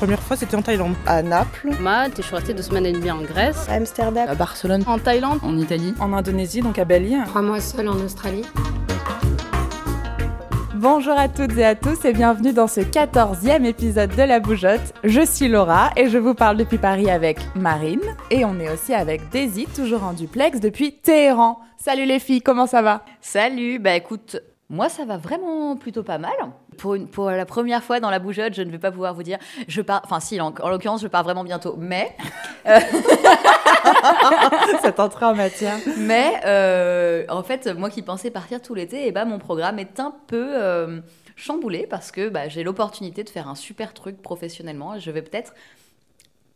première fois, c'était en Thaïlande. À Naples. Malte, et je suis restée deux semaines et demie en Grèce. À Amsterdam. À Barcelone. En Thaïlande. En Italie. En Indonésie, donc à Bali. Trois mois seule en Australie. Bonjour à toutes et à tous et bienvenue dans ce 14e épisode de La Bougeotte. Je suis Laura et je vous parle depuis Paris avec Marine et on est aussi avec Daisy, toujours en duplex depuis Téhéran. Salut les filles, comment ça va? Salut, bah écoute, moi ça va vraiment plutôt pas mal. Pour, une, pour la première fois dans La Bougeotte, je ne vais pas pouvoir vous dire, je pars, enfin si, en, en l'occurrence je pars vraiment bientôt, mais... Euh, Cette entrée en matière. Mais euh, en fait, moi qui pensais partir tout l'été, et eh ben, mon programme est un peu euh, chamboulé parce que bah, j'ai l'opportunité de faire un super truc professionnellement. Je vais peut-être,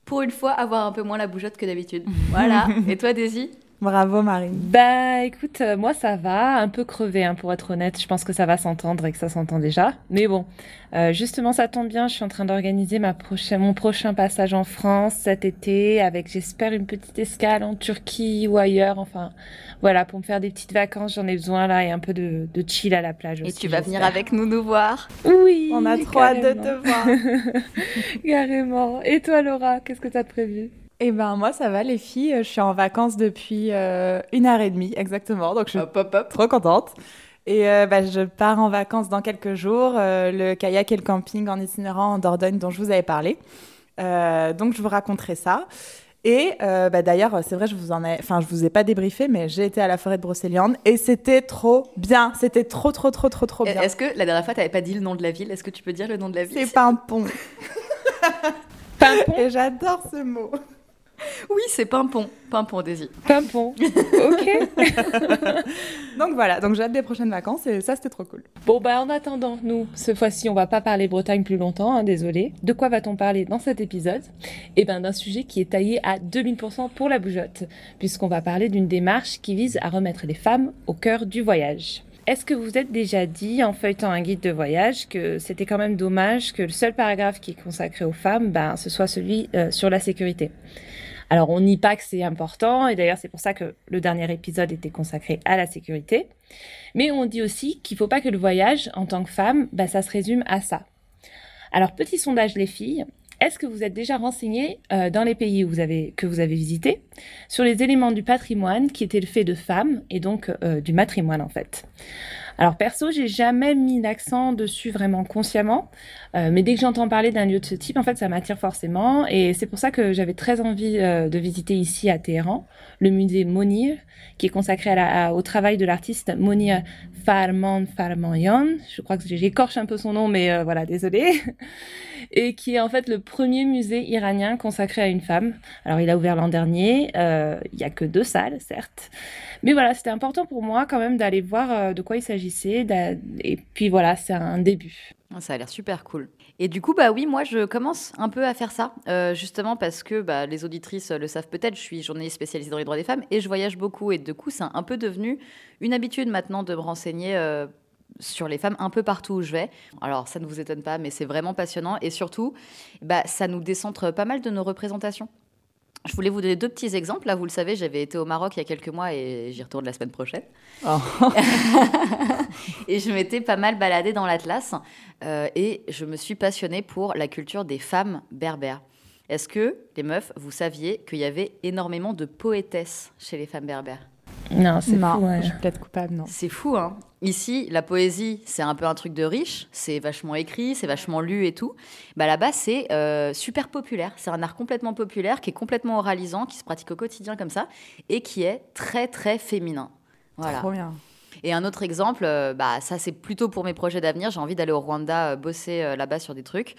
pour une fois, avoir un peu moins la bougeotte que d'habitude. Voilà. Et toi, Daisy? Bravo Marine. Bah écoute, euh, moi ça va, un peu crevé hein, pour être honnête. Je pense que ça va s'entendre et que ça s'entend déjà. Mais bon, euh, justement ça tombe bien, je suis en train d'organiser ma prochaine, mon prochain passage en France cet été avec j'espère une petite escale en Turquie ou ailleurs. Enfin voilà, pour me faire des petites vacances, j'en ai besoin là et un peu de, de chill à la plage aussi. Et tu vas venir avec nous nous voir Oui. On a trop hâte de te voir. carrément. Et toi Laura, qu'est-ce que tu as prévu? Eh ben moi ça va les filles, je suis en vacances depuis euh, une heure et demie exactement, donc je suis hop, hop, hop. trop contente. Et euh, bah, je pars en vacances dans quelques jours, euh, le kayak et le camping en itinérant en Dordogne dont je vous avais parlé. Euh, donc je vous raconterai ça. Et bah, d'ailleurs, c'est vrai, je vous en ai, enfin je vous ai pas débriefé, mais j'ai été à la forêt de Brocéliande et c'était trop bien. C'était trop, trop, trop, trop, trop bien. Est-ce que la dernière fois tu n'avais pas dit le nom de la ville? Est-ce que tu peux dire le nom de la ville? C'est Pimpon. Pimpon. Et j'adore ce mot. Oui, c'est Pimpon. Pimpon, Daisy. Pimpon. Ok. donc voilà, donc j'ai hâte des prochaines vacances et ça c'était trop cool. Bon bah en attendant, nous, cette fois-ci, on va pas parler Bretagne plus longtemps, hein, désolé. De quoi va-t-on parler dans cet épisode? Eh ben d'un sujet qui est taillé à 2000% pour la bougeotte, puisqu'on va parler d'une démarche qui vise à remettre les femmes au cœur du voyage. Est-ce que vous êtes déjà dit, en feuilletant un guide de voyage, que c'était quand même dommage que le seul paragraphe qui est consacré aux femmes, ben, ce soit celui euh, sur la sécurité? Alors on nie pas que c'est important, et d'ailleurs c'est pour ça que le dernier épisode était consacré à la sécurité. Mais on dit aussi qu'il faut pas que le voyage, en tant que femme, bah, ça se résume à ça. Alors petit sondage les filles, est-ce que vous êtes déjà renseignées euh, dans les pays que vous avez visités sur les éléments du patrimoine qui étaient le fait de femmes et donc euh, du matrimoine en fait? Alors perso, j'ai jamais mis l'accent dessus vraiment consciemment, euh, mais dès que j'entends parler d'un lieu de ce type, en fait, ça m'attire forcément, et c'est pour ça que j'avais très envie euh, de visiter ici à Téhéran le musée Monir, qui est consacré au travail de l'artiste Monir Farman Farmanyan. Je crois que j'écorche un peu son nom, mais euh, voilà, désolé. Et qui est en fait le premier musée iranien consacré à une femme. Alors, il a ouvert l'an dernier. Il y a que deux salles, certes. Mais voilà, c'était important pour moi quand même d'aller voir de quoi il Et puis voilà, c'est un début. Ça a l'air super cool. Et du coup, bah oui, moi, je commence un peu à faire ça, euh, justement parce que bah, les auditrices le savent peut-être, je suis journaliste spécialisée dans les droits des femmes et je voyage beaucoup. Et du coup, c'est un peu devenu une habitude maintenant de me renseigner euh, sur les femmes un peu partout où je vais. Alors, ça ne vous étonne pas, mais c'est vraiment passionnant. Et surtout, bah, ça nous décentre pas mal de nos représentations. Je voulais vous donner deux petits exemples. Là, vous le savez, j'avais été au Maroc il y a quelques mois et j'y retourne la semaine prochaine. Oh. et je m'étais pas mal baladée dans l'Atlas euh, et je me suis passionnée pour la culture des femmes berbères. Est-ce que, les meufs, vous saviez qu'il y avait énormément de poétesses chez les femmes berbères? Non, c'est fou. Ouais. Je suis peut-être coupable, non. C'est fou, hein. Ici, la poésie, c'est un peu un truc de riche, c'est vachement écrit, c'est vachement lu et tout. Bah là-bas, c'est euh, super populaire. C'est un art complètement populaire, qui est complètement oralisant, qui se pratique au quotidien comme ça, et qui est très, très féminin. Voilà. Trop bien. Et un autre exemple, euh, bah, ça c'est plutôt pour mes projets d'avenir. J'ai envie d'aller au Rwanda euh, bosser euh, là-bas sur des trucs.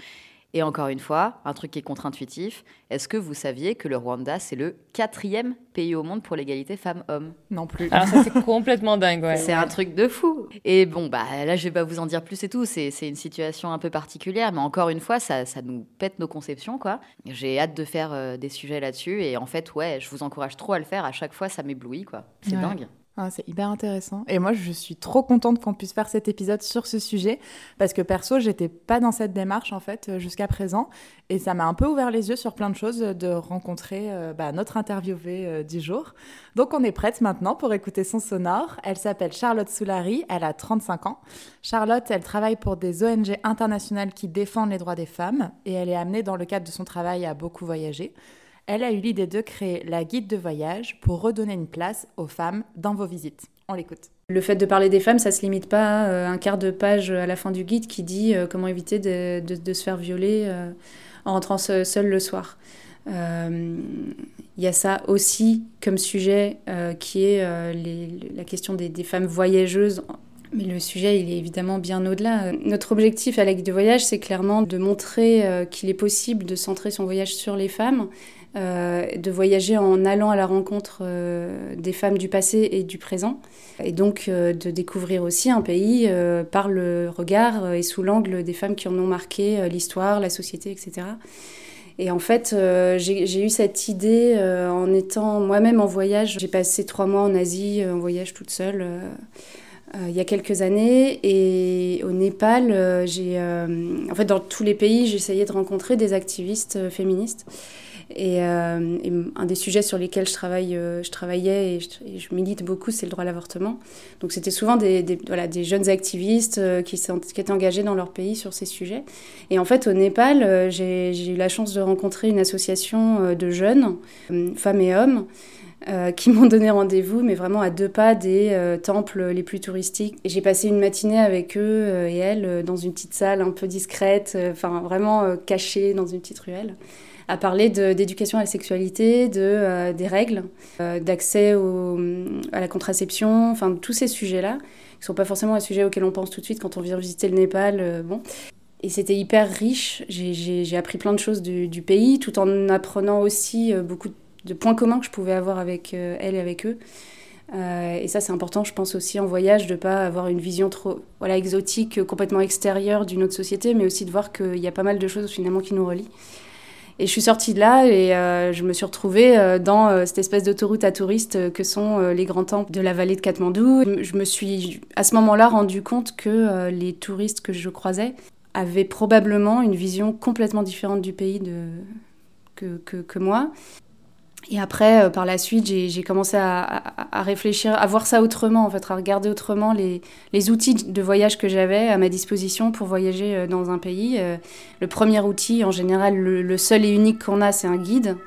Et encore une fois, un truc qui est contre-intuitif, est-ce que vous saviez que le Rwanda, c'est le quatrième pays au monde pour l'égalité femmes-hommes? Non plus. Alors ça, c'est complètement dingue, ouais. C'est un truc de fou. Et bon, bah là, je vais pas vous en dire plus et tout. C'est une situation un peu particulière, mais encore une fois, ça, ça nous pète nos conceptions, quoi. J'ai hâte de faire euh, des sujets là-dessus. Et en fait, ouais, je vous encourage trop à le faire. À chaque fois, ça m'éblouit, quoi. C'est Ouais. dingue. Ah, c'est hyper intéressant. Et moi, je suis trop contente qu'on puisse faire cet épisode sur ce sujet parce que perso, j'étais pas dans cette démarche en fait euh, jusqu'à présent et ça m'a un peu ouvert les yeux sur plein de choses de rencontrer euh, bah, notre interviewée euh, du jour. Donc, on est prête maintenant pour écouter son sonore. Elle s'appelle Charlotte Soulary, elle a 35 ans. Charlotte, elle travaille pour des ONG internationales qui défendent les droits des femmes et elle est amenée dans le cadre de son travail à beaucoup voyager elle a eu l'idée de créer la guide de voyage pour redonner une place aux femmes dans vos visites. On l'écoute. Le fait de parler des femmes, ça se limite pas à euh, un quart de page à la fin du guide qui dit euh, comment éviter de, se faire violer euh, en rentrant seul le soir. Il y a ça aussi comme sujet qui est la question des, des, femmes voyageuses. Mais le sujet, il est évidemment bien au-delà. Notre objectif à la guide de voyage, c'est clairement de montrer qu'il est possible de centrer son voyage sur les femmes, euh, de voyager en allant à la rencontre euh, des femmes du passé et du présent, et donc euh, de découvrir aussi un pays par le regard et sous l'angle des femmes qui en ont marqué l'histoire, la société, etc. Et en fait, j'ai eu cette idée en étant moi-même en voyage. J'ai passé trois mois en Asie en voyage toute seule. il y a quelques années et au Népal, j'ai en fait dans tous les pays, j'essayais de rencontrer des activistes féministes euh, et, un des sujets sur lesquels je, euh, travaillais et je, milite beaucoup, c'est le droit à l'avortement. Donc c'était souvent des, voilà, des jeunes activistes euh, qui, qui étaient engagés dans leur pays sur ces sujets. Et en fait, au Népal, j'ai eu la chance de rencontrer une association de jeunes, femmes et hommes, qui m'ont donné rendez-vous, mais vraiment à deux pas des temples les plus touristiques. J'ai passé une matinée avec eux et elles dans une petite salle un peu discrète, enfin vraiment cachée dans une petite ruelle à parler d'éducation à la sexualité, de, euh, des règles, euh, d'accès à la contraception, enfin tous ces sujets-là, qui ne sont pas forcément les sujets auxquels on pense tout de suite quand on vient visiter le Népal. Euh, bon. Et c'était hyper riche, j'ai appris plein de choses du, du, pays, tout en apprenant aussi beaucoup de points communs que je pouvais avoir avec elle et avec eux. et ça, c'est important, je pense aussi en voyage, de ne pas avoir une vision trop voilà, exotique, complètement extérieure d'une autre société, mais aussi de voir qu'il y a pas mal de choses finalement qui nous relient. Et je suis sortie de là et euh, je me suis retrouvée euh, dans euh, cette espèce d'autoroute à touristes que sont les grands temples de la vallée de Katmandou. Je me suis à ce moment-là rendu compte que les touristes que je croisais avaient probablement une vision complètement différente du pays que, que, que moi. Et après, euh, par la suite, j'ai commencé à, réfléchir, à voir ça autrement, en fait, à regarder autrement les, les outils de voyage que j'avais à ma disposition pour voyager euh, dans un pays. Euh, le premier outil, en général, le, seul et unique qu'on a, c'est un guide.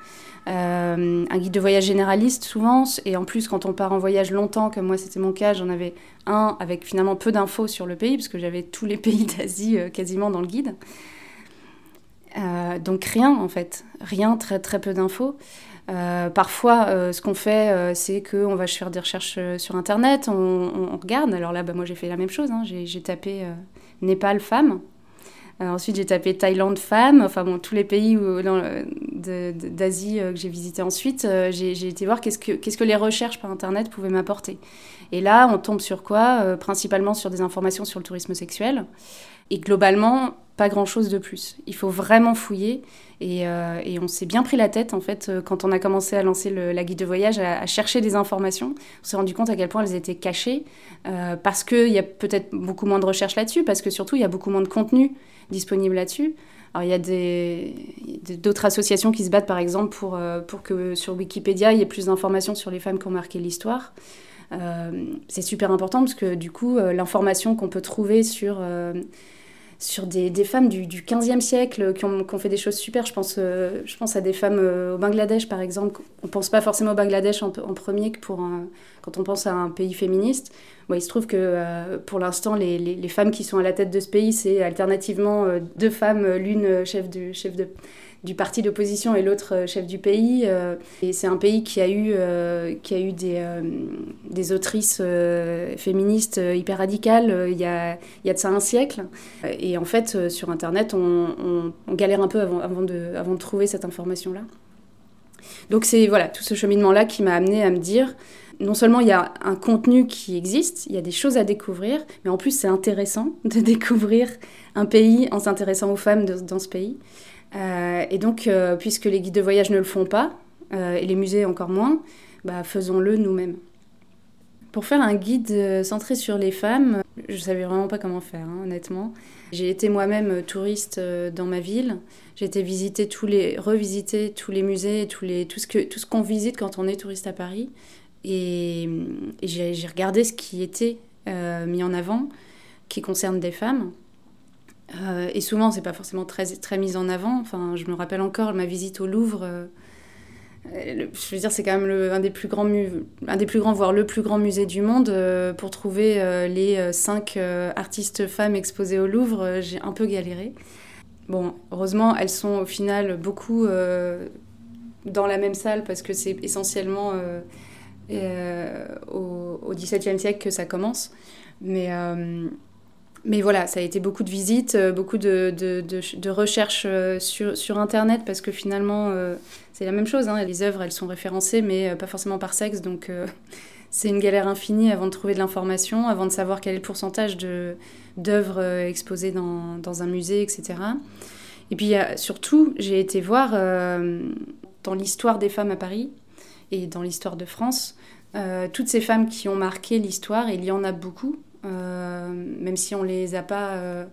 un guide de voyage généraliste souvent, et en plus quand on part en voyage longtemps, comme moi c'était mon cas, j'en avais un avec finalement peu d'infos sur le pays, parce que j'avais tous les pays d'Asie quasiment dans le guide. donc rien en fait, rien, très très peu d'infos. Euh, parfois, euh, ce qu'on fait, euh, c'est qu'on va faire des recherches sur Internet, on, regarde. Alors là, bah, moi, j'ai fait la même chose. Hein. J'ai tapé Népal femme. ensuite, j'ai tapé Thaïlande femme. Enfin, bon, tous les pays d'Asie que j'ai visités ensuite, j'ai été voir qu'est-ce que, qu'est-ce que les recherches par Internet pouvaient m'apporter. Et là, on tombe sur quoi Principalement sur des informations sur le tourisme sexuel. Et globalement, pas grand-chose de plus. Il faut vraiment fouiller. Euh, et, on s'est bien pris la tête, en fait, euh, quand on a commencé à lancer la guide de voyage, à, chercher des informations. On s'est rendu compte à quel point elles étaient cachées, euh, parce qu'il y a peut-être beaucoup moins de recherches là-dessus, parce que surtout, il y a beaucoup moins de contenu disponible là-dessus. Alors, il y a d'autres associations qui se battent, par exemple, pour que sur Wikipédia, il y ait plus d'informations sur les femmes qui ont marqué l'histoire. c'est super important parce que du coup, l'information qu'on peut trouver sur sur des, des femmes du, du 15e siècle qui ont, qui ont, fait des choses super. Je pense, euh, je pense à des femmes euh, au Bangladesh, par exemple. On ne pense pas forcément au Bangladesh en, premier que pour quand on pense à un pays féministe. Bon, il se trouve que euh, pour l'instant, les, les, les, femmes qui sont à la tête de ce pays, c'est alternativement deux femmes, l'une chef, du, chef de du parti d'opposition et l'autre euh, chef du pays. Euh, et c'est un pays qui a eu, euh, qui a eu des, des autrices féministes hyper radicales il y, a, il y a de ça un siècle. Et en fait, sur Internet, on, galère un peu avant, avant, de, avant de trouver cette information-là. Donc c'est voilà tout ce cheminement-là qui m'a amené à me dire non seulement il y a un contenu qui existe, il y a des choses à découvrir, mais en plus c'est intéressant de découvrir un pays en s'intéressant aux femmes dans ce pays. Euh, et donc, euh, puisque les guides de voyage ne le font pas, euh, et les musées encore moins, bah, faisons-le nous-mêmes. Pour faire un guide centré sur les femmes, je savais vraiment pas comment faire, hein, honnêtement. J'ai été moi-même touriste dans ma ville. J'ai été visiter tous les, revisiter tous les musées, tous les, tout ce qu'on visite quand on est touriste à Paris. Et, j'ai, regardé ce qui était mis en avant, qui concerne des femmes. Euh, et souvent, c'est pas forcément très, très mis en avant. Enfin, je me rappelle encore ma visite au Louvre. Euh, je veux dire, c'est quand même le, un, des plus grands un des plus grands, voire le plus grand musée du monde. Euh, pour trouver les cinq artistes femmes exposées au Louvre, j'ai un peu galéré. Bon, heureusement, elles sont au final beaucoup dans la même salle parce que c'est essentiellement au, au XVIIe siècle que ça commence. Mais mais voilà, ça a été beaucoup de visites, euh, beaucoup de, de, de, recherches euh, sur, sur, Internet, parce que finalement, euh, c'est la même chose. Hein. Les œuvres, elles sont référencées, mais pas forcément par sexe. Donc, c'est une galère infinie avant de trouver de l'information, avant de savoir quel est le pourcentage d'œuvres exposées dans, dans, un musée, etc. Et puis, surtout, j'ai été voir dans l'histoire des femmes à Paris et dans l'histoire de France, toutes ces femmes qui ont marqué l'histoire, il y en a beaucoup. Euh, même si on les a pas, euh,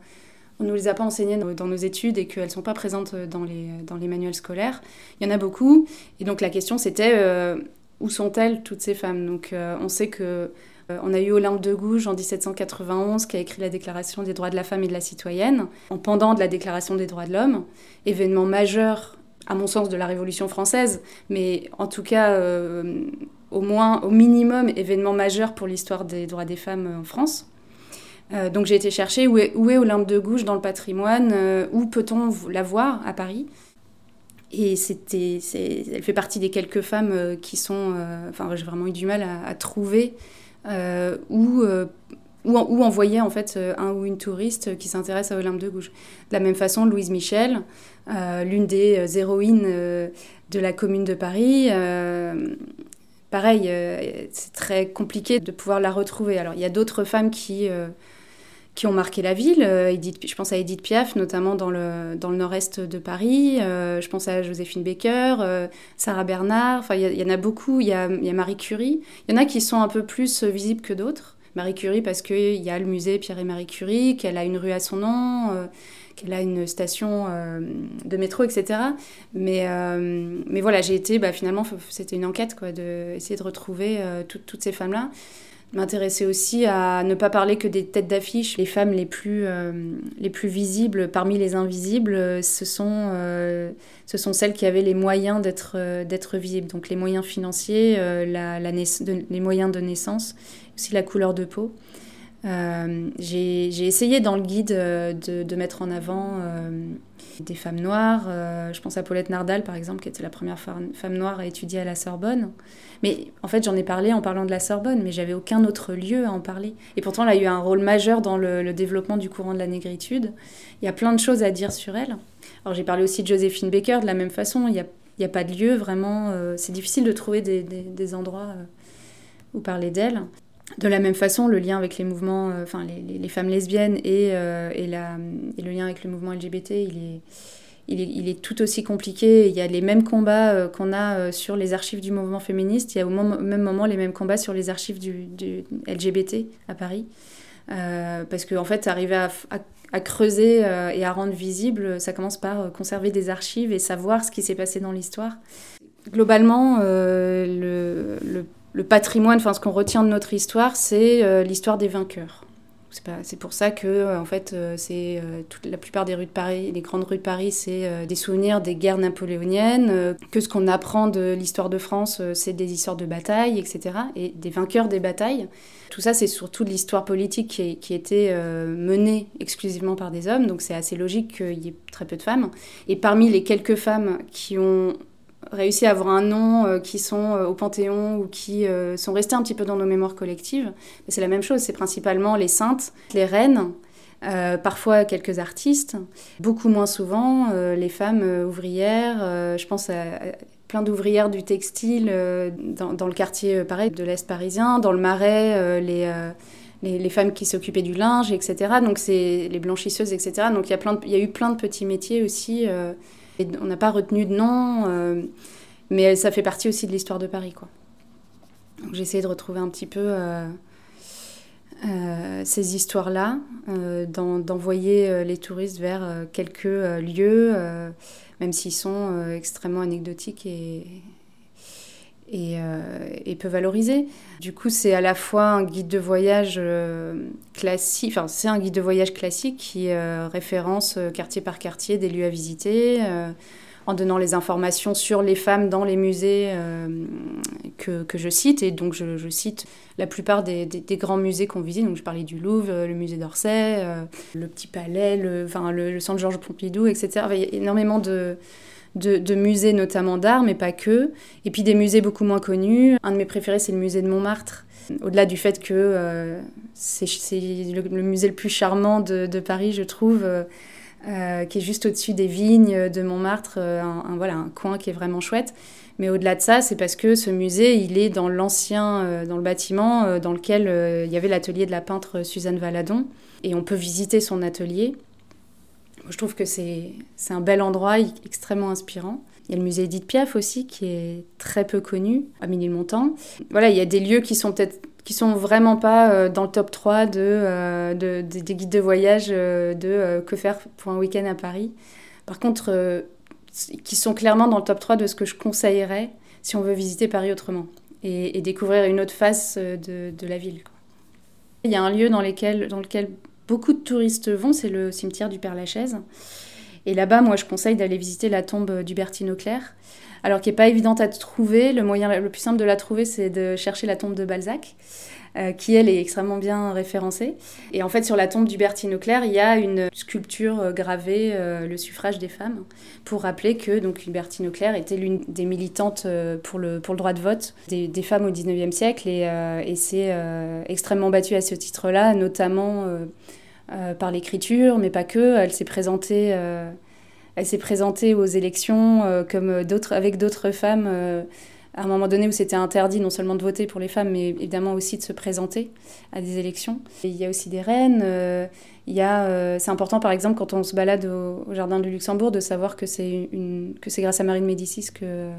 on nous les a pas enseignées dans nos études et qu'elles sont pas présentes dans les, dans les manuels scolaires. Il y en a beaucoup. Et donc la question c'était euh, où sont-elles toutes ces femmes? Donc on sait que on a eu Olympe de Gouges en 1791 qui a écrit la Déclaration des droits de la femme et de la citoyenne, en pendant de la Déclaration des droits de l'homme, événement majeur à mon sens de la Révolution française, mais en tout cas au moins, au minimum, événement majeur pour l'histoire des droits des femmes en France. Euh, donc j'ai été chercher où est, Olympe de Gouges dans le patrimoine, euh, où peut-on la voir à Paris. Et c'était, elle fait partie des quelques femmes euh, qui sont, enfin j'ai vraiment eu du mal à, trouver où, où, où, envoyer en fait un ou une touriste qui s'intéresse à Olympe de Gouges. De la même façon, Louise Michel, l'une des héroïnes de la Commune de Paris, pareil, euh, c'est très compliqué de pouvoir la retrouver. Alors, il y a d'autres femmes qui, euh, qui ont marqué la ville. Euh, Edith, je pense à Edith Piaf, notamment dans le, dans le nord-est de Paris. je pense à Joséphine Baker, Sarah Bernard. Enfin, il y, en a beaucoup. Il y a, y a, Marie Curie. Il y en a qui sont un peu plus visibles que d'autres. Marie Curie, parce qu'il y a le musée Pierre et Marie Curie, qu'elle a une rue à son nom qu'elle a une station euh, de métro, etc. Mais, euh, mais voilà, j'ai été, bah, finalement, c'était une enquête, quoi, d'essayer de, de retrouver euh, toutes ces femmes-là. M'intéresser aussi à ne pas parler que des têtes d'affiche. Les femmes les plus, plus visibles parmi les invisibles, ce sont, ce sont celles qui avaient les moyens d'être visibles. Donc les moyens financiers, les moyens de naissance, aussi la couleur de peau. Euh, j'ai essayé dans le guide euh, de, mettre en avant euh, des femmes noires. je pense à Paulette Nardal, par exemple, qui était la première femme noire à étudier à la Sorbonne. Mais en fait, j'en ai parlé en parlant de la Sorbonne, mais j'avais aucun autre lieu à en parler. Et pourtant, elle a eu un rôle majeur dans le, développement du courant de la négritude. Il y a plein de choses à dire sur elle. Alors, j'ai parlé aussi de Joséphine Baker de la même façon. Il n'y a, pas de lieu vraiment. c'est difficile de trouver des endroits où parler d'elle. De la même façon, le lien avec les mouvements, euh, enfin les, femmes lesbiennes et, euh, et, la, et, le lien avec le mouvement LGBT, il est, il est, il est tout aussi compliqué. Il y a les mêmes combats euh, qu'on a sur les archives du mouvement féministe. Il y a au même moment les mêmes combats sur les archives du, du LGBT à Paris. parce qu'en en fait, arriver à, à, creuser et à rendre visible, ça commence par conserver des archives et savoir ce qui s'est passé dans l'histoire. Globalement, le, le le patrimoine, enfin ce qu'on retient de notre histoire, c'est euh, l'histoire des vainqueurs. C'est pour ça que, euh, en fait, euh, c'est toute la plupart des rues de Paris, les grandes rues de Paris, c'est des souvenirs des guerres napoléoniennes. que ce qu'on apprend de l'histoire de France, c'est des histoires de batailles, etc. Et des vainqueurs des batailles. Tout ça, c'est surtout de l'histoire politique qui, qui était menée exclusivement par des hommes. Donc c'est assez logique qu'il y ait très peu de femmes. Et parmi les quelques femmes qui ont réussi à avoir un nom euh, qui sont euh, au Panthéon ou qui euh, sont restés un petit peu dans nos mémoires collectives, c'est la même chose. C'est principalement les saintes, les reines, parfois quelques artistes, beaucoup moins souvent les femmes ouvrières. je pense à, plein d'ouvrières du textile dans, le quartier pareil de l'Est parisien, dans le Marais, les, les, les, femmes qui s'occupaient du linge, etc. Donc c'est les blanchisseuses, etc. Donc il y a eu plein de petits métiers aussi on n'a pas retenu de nom, euh, mais ça fait partie aussi de l'histoire de Paris. Quoi. J'ai essayé de retrouver un petit peu ces histoires-là, d'envoyer les touristes vers quelques lieux, même s'ils sont extrêmement anecdotiques et, et, et, peu valorisés. Du coup, c'est à la fois un guide de voyage classique, enfin, c'est un guide de voyage classique qui référence quartier par quartier des lieux à visiter en donnant les informations sur les femmes dans les musées euh, que, je cite. Et donc, je, cite la plupart des, grands musées qu'on visite. Donc, je parlais du Louvre, le musée d'Orsay, euh, le Petit Palais, le, enfin, le, centre Georges Pompidou, etc. il y a énormément de, de, musées, notamment d'art, mais pas que. Et puis des musées beaucoup moins connus. Un de mes préférés, c'est le musée de Montmartre. Au-delà du fait que euh, c'est le, musée le plus charmant de, Paris, je trouve. Euh, qui est juste au-dessus des vignes de Montmartre, euh, un, voilà, un coin qui est vraiment chouette. Mais au-delà de ça, c'est parce que ce musée, il est dans l'ancien, euh, dans le bâtiment dans lequel il y avait l'atelier de la peintre Suzanne Valadon. Et on peut visiter son atelier. Je trouve que c'est un bel endroit, extrêmement inspirant. Il y a le musée Edith Piaf aussi, qui est très peu connu, à Ménilmontant. Voilà, il y a des lieux qui sont peut-être qui sont vraiment pas euh, dans le top 3 euh, de, des guides de voyage euh, de que faire pour un week-end à Paris. Par contre, qui sont clairement dans le top 3 de ce que je conseillerais si on veut visiter Paris autrement et, découvrir une autre face de, de la ville. Il y a un lieu dans lequel beaucoup de touristes vont, c'est le cimetière du Père-Lachaise. Et là-bas, moi, je conseille d'aller visiter la tombe d'Hubertine Auclair alors qui n'est pas évidente à trouver. Le moyen le plus simple de la trouver, c'est de chercher la tombe de Balzac. Euh, qui elle est extrêmement bien référencée. Et en fait, sur la tombe d'Hubertine Auclair, il y a une sculpture euh, gravée, euh, le suffrage des femmes, pour rappeler que donc Hubertine Auclair était l'une des militantes pour le, pour le droit de vote des, des femmes au XIXe siècle et, et s'est extrêmement battue à ce titre-là, notamment par l'écriture, mais pas que. Elle s'est présentée elle s'est présentée aux élections euh, comme d'autres, avec d'autres femmes euh, à un moment donné où c'était interdit non seulement de voter pour les femmes, mais évidemment aussi de se présenter à des élections. il y a aussi des reines. Euh, il y a, c'est important par exemple quand on se balade au, jardin du Luxembourg de savoir que c'est une, que c'est grâce à Marie de Médicis que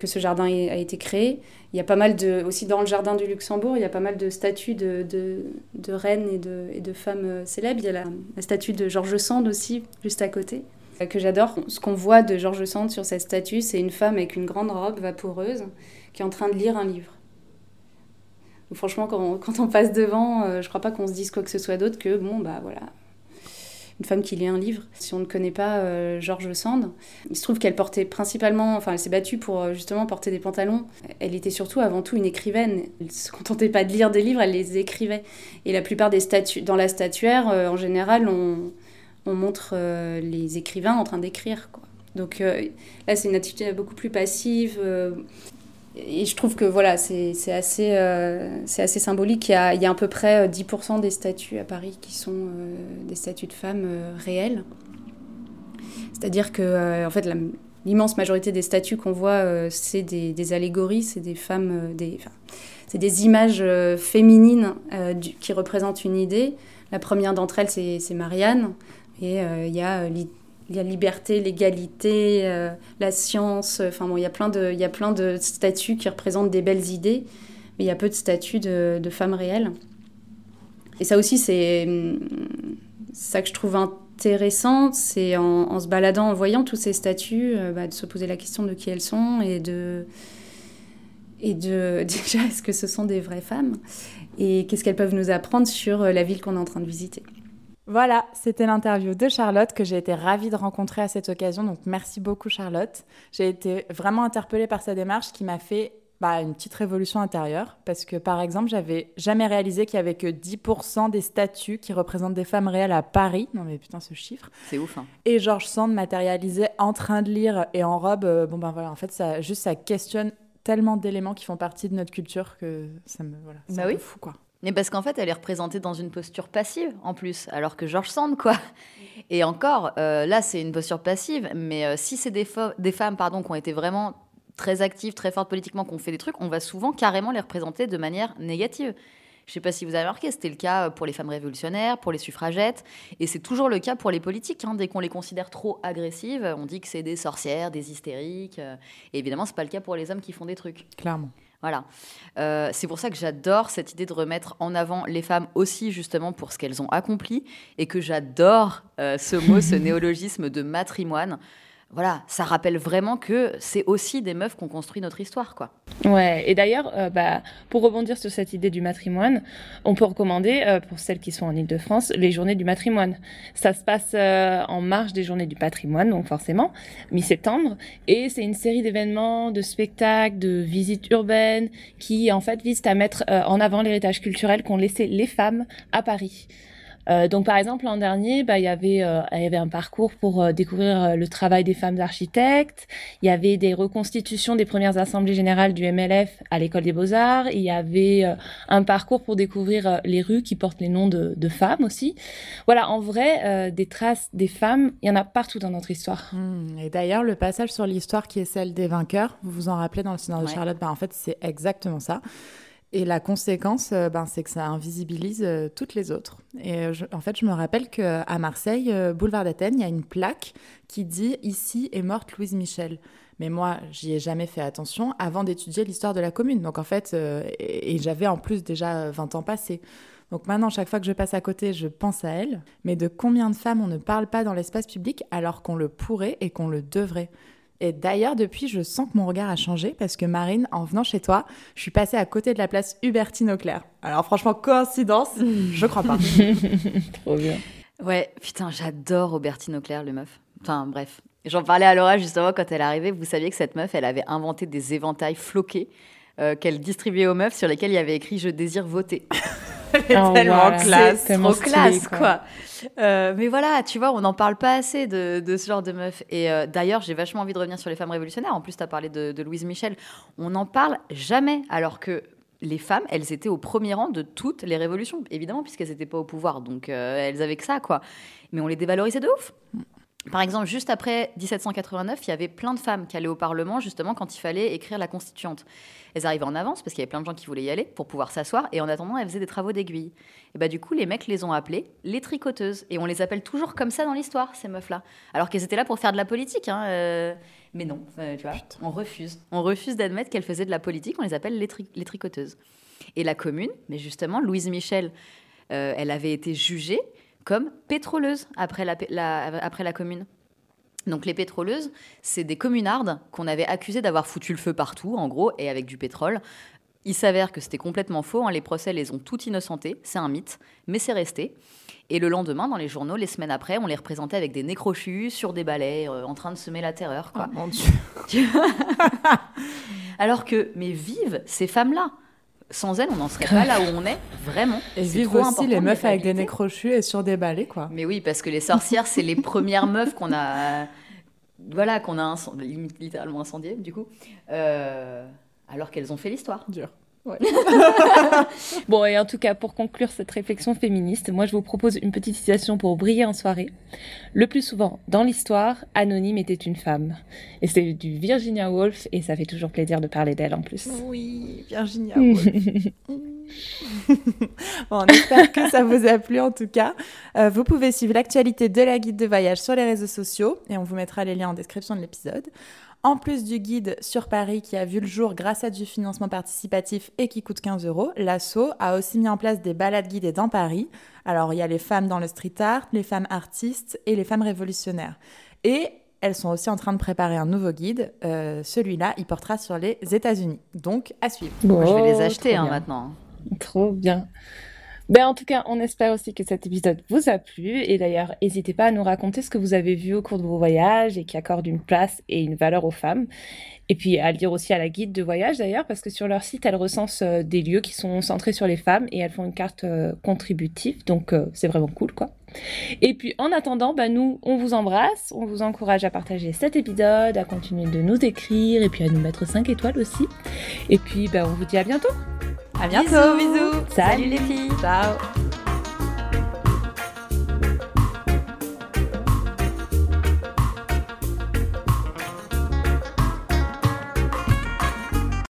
que ce jardin a été créé. Il y a pas mal de aussi dans le jardin du Luxembourg, il y a pas mal de statues de, de, reines et de, et de femmes célèbres. Il y a la, statue de Georges Sand aussi juste à côté que j'adore. Ce qu'on voit de Georges Sand sur cette statue, c'est une femme avec une grande robe vaporeuse qui est en train de lire un livre. franchement, quand on, quand on, passe devant, euh, je crois pas qu'on se dise quoi que ce soit d'autre que, bon, bah voilà, une femme qui lit un livre. Si on ne connaît pas euh, Georges Sand, il se trouve qu'elle portait principalement, enfin elle s'est battue pour euh, justement porter des pantalons. Elle était surtout avant tout une écrivaine. Elle se contentait pas de lire des livres, elle les écrivait. Et la plupart des statues, dans la statuaire, en général, on on montre euh, les écrivains en train d'écrire. Donc euh, là, c'est une attitude beaucoup plus passive. Euh, et je trouve que voilà, c'est assez, c'est assez symbolique. Il y, a, il y, a, à peu près 10% des statues à Paris qui sont des statues de femmes réelles. C'est-à-dire que en fait, l'immense majorité des statues qu'on voit, c'est des, allégories, c'est des femmes, des, c'est des images féminines qui représentent une idée. La première d'entre elles, c'est Marianne. Et euh, il y a euh, la liberté, l'égalité, euh, la science. Enfin bon, il y a plein de, il y a plein de statues qui représentent des belles idées, mais il y a peu de statues de, femmes réelles. Et ça aussi, c'est ça que je trouve intéressant, c'est en, se baladant, en voyant tous ces statues, bah, de se poser la question de qui elles sont et de et de déjà est-ce que ce sont des vraies femmes et qu'est-ce qu'elles peuvent nous apprendre sur la ville qu'on est en train de visiter. Voilà, c'était l'interview de Charlotte que j'ai été ravie de rencontrer à cette occasion. Donc merci beaucoup Charlotte. J'ai été vraiment interpellée par sa démarche qui m'a fait bah, une petite révolution intérieure. Parce que par exemple, j'avais jamais réalisé qu'il y avait que 10% des statues qui représentent des femmes réelles à Paris. Non mais putain ce chiffre. C'est ouf. Hein. Et Georges Sand matérialisé en train de lire et en robe. Euh, bon ben voilà, en fait ça juste ça questionne tellement d'éléments qui font partie de notre culture que ça me voilà, c'est bah peu fou quoi. Mais parce qu'en fait, elle est représentée dans une posture passive en plus, alors que Georges Sand, quoi. Et encore, euh, là, c'est une posture passive, mais euh, si c'est des, femmes pardon, qui ont été vraiment très actives, très fortes politiquement, qui ont fait des trucs, on va souvent carrément les représenter de manière négative. Je ne sais pas si vous avez remarqué, c'était le cas pour les femmes révolutionnaires, pour les suffragettes, et c'est toujours le cas pour les politiques. Hein. Dès qu'on les considère trop agressives, on dit que c'est des sorcières, des hystériques. Euh, et évidemment, c'est pas le cas pour les hommes qui font des trucs. Clairement. Voilà. Euh, c'est pour ça que j'adore cette idée de remettre en avant les femmes aussi justement pour ce qu'elles ont accompli et que j'adore euh, ce mot, ce néologisme de matrimoine voilà, ça rappelle vraiment que c'est aussi des meufs qui ont construit notre histoire, quoi. Ouais, et d'ailleurs, euh, bah, pour rebondir sur cette idée du matrimoine, on peut recommander, euh, pour celles qui sont en Ile-de-France, les journées du matrimoine. Ça se passe euh, en marge des journées du patrimoine, donc forcément, mi-septembre, et c'est une série d'événements, de spectacles, de visites urbaines, qui en fait visent à mettre en avant l'héritage culturel qu'ont laissé les femmes à Paris. Euh, donc par exemple l'an dernier, bah, il y avait euh, il y avait un parcours pour euh, découvrir le travail des femmes architectes. Il y avait des reconstitutions des premières assemblées générales du MLF à l'école des beaux arts. Il y avait un parcours pour découvrir les rues qui portent les noms de, de femmes aussi. Voilà, en vrai, des traces des femmes, il y en a partout dans notre histoire. Mmh. Et d'ailleurs, le passage sur l'histoire qui est celle des vainqueurs, vous vous en rappelez dans le scénario de Charlotte, bah, en fait c'est exactement ça. Et la conséquence, euh, ben, c'est que ça invisibilise euh, toutes les autres. Et euh, en fait, je me rappelle qu'à Marseille, boulevard d'Athènes, il y a une plaque qui dit Ici est morte Louise Michel. Mais moi, j'y ai jamais fait attention avant d'étudier l'histoire de la commune. Donc en fait, et, j'avais en plus déjà 20 ans passés. Donc maintenant, chaque fois que je passe à côté, je pense à elle. Mais de combien de femmes on ne parle pas dans l'espace public alors qu'on le pourrait et qu'on le devrait? Et d'ailleurs, depuis, je sens que mon regard a changé parce que Marine, en venant chez toi, je suis passée à côté de la place Hubertine Auclair. Alors franchement, coïncidence Je crois pas. Trop bien. Ouais, putain, j'adore Hubertine Auclair, le meuf. Enfin, bref. J'en parlais à Laura justement quand elle arrivait. Vous saviez que cette meuf, elle avait inventé des éventails floqués euh, qu'elle distribuait aux meufs sur lesquels il y avait écrit Je désire voter. Elle est oh, tellement classe. Trop classe, quoi. Euh, mais voilà, tu vois, on n'en parle pas assez de, ce genre de meuf. Et euh, d'ailleurs, j'ai vachement envie de revenir sur les femmes révolutionnaires. En plus, tu as parlé de, Louise Michel. On n'en parle jamais, alors que les femmes, elles étaient au premier rang de toutes les révolutions, évidemment, puisqu'elles n'étaient pas au pouvoir. Donc, elles avaient que ça, quoi. Mais on les dévalorisait de ouf. Par exemple, juste après 1789, il y avait plein de femmes qui allaient au Parlement justement quand il fallait écrire la constituante. Elles arrivaient en avance parce qu'il y avait plein de gens qui voulaient y aller pour pouvoir s'asseoir et en attendant, elles faisaient des travaux d'aiguille. Et bah du coup, les mecs les ont appelées les tricoteuses et on les appelle toujours comme ça dans l'histoire ces meufs-là, alors qu'elles étaient là pour faire de la politique. Hein, euh. Mais non, euh, tu vois, on refuse. On refuse d'admettre qu'elles faisaient de la politique. On les appelle les, les tricoteuses. Et la commune, mais justement, Louise Michel, euh, elle avait été jugée comme pétroleuses après la, après la commune. Donc les pétroleuses, c'est des communardes qu'on avait accusées d'avoir foutu le feu partout, en gros, et avec du pétrole. Il s'avère que c'était complètement faux. Hein. Les procès les ont toutes innocentées. C'est un mythe, mais c'est resté. Et le lendemain, dans les journaux, les semaines après, on les représentait avec des nez crochus, sur des balais, euh, en train de semer la terreur. Quoi. Oh, mon Dieu. Alors que, mais vive ces femmes-là sans elles, on n'en serait pas là où on est, vraiment. Et vivent aussi les meufs avec des nez crochus et sur des balais, quoi. Mais oui, parce que les sorcières, c'est les premières meufs qu'on a, voilà, qu'on a littéralement incendiées, du coup, euh, alors qu'elles ont fait l'histoire. Dur. bon, et en tout cas, pour conclure cette réflexion féministe, moi je vous propose une petite citation pour briller en soirée. Le plus souvent, dans l'histoire, Anonyme était une femme. Et c'est du Virginia Woolf, et ça fait toujours plaisir de parler d'elle en plus. Oui, Virginia Woolf. bon, on espère que ça vous a plu en tout cas. Euh, vous pouvez suivre l'actualité de la guide de voyage sur les réseaux sociaux, et on vous mettra les liens en description de l'épisode. En plus du guide sur Paris qui a vu le jour grâce à du financement participatif et qui coûte 15 euros, l'ASSO a aussi mis en place des balades guidées dans Paris. Alors il y a les femmes dans le street art, les femmes artistes et les femmes révolutionnaires. Et elles sont aussi en train de préparer un nouveau guide. Euh, celui-là, il portera sur les États-Unis. Donc à suivre. Bon, je vais les acheter hein, maintenant. Trop bien. Ben, en tout cas, on espère aussi que cet épisode vous a plu. Et d'ailleurs, n'hésitez pas à nous raconter ce que vous avez vu au cours de vos voyages et qui accorde une place et une valeur aux femmes. Et puis à lire aussi à la guide de voyage d'ailleurs, parce que sur leur site, elles recensent euh, des lieux qui sont centrés sur les femmes et elles font une carte euh, contributive. Donc euh, c'est vraiment cool, quoi. Et puis en attendant, ben, nous, on vous embrasse, on vous encourage à partager cet épisode, à continuer de nous écrire et puis à nous mettre 5 étoiles aussi. Et puis ben, on vous dit à bientôt. À bientôt, bisous. Salut les filles. Ciao.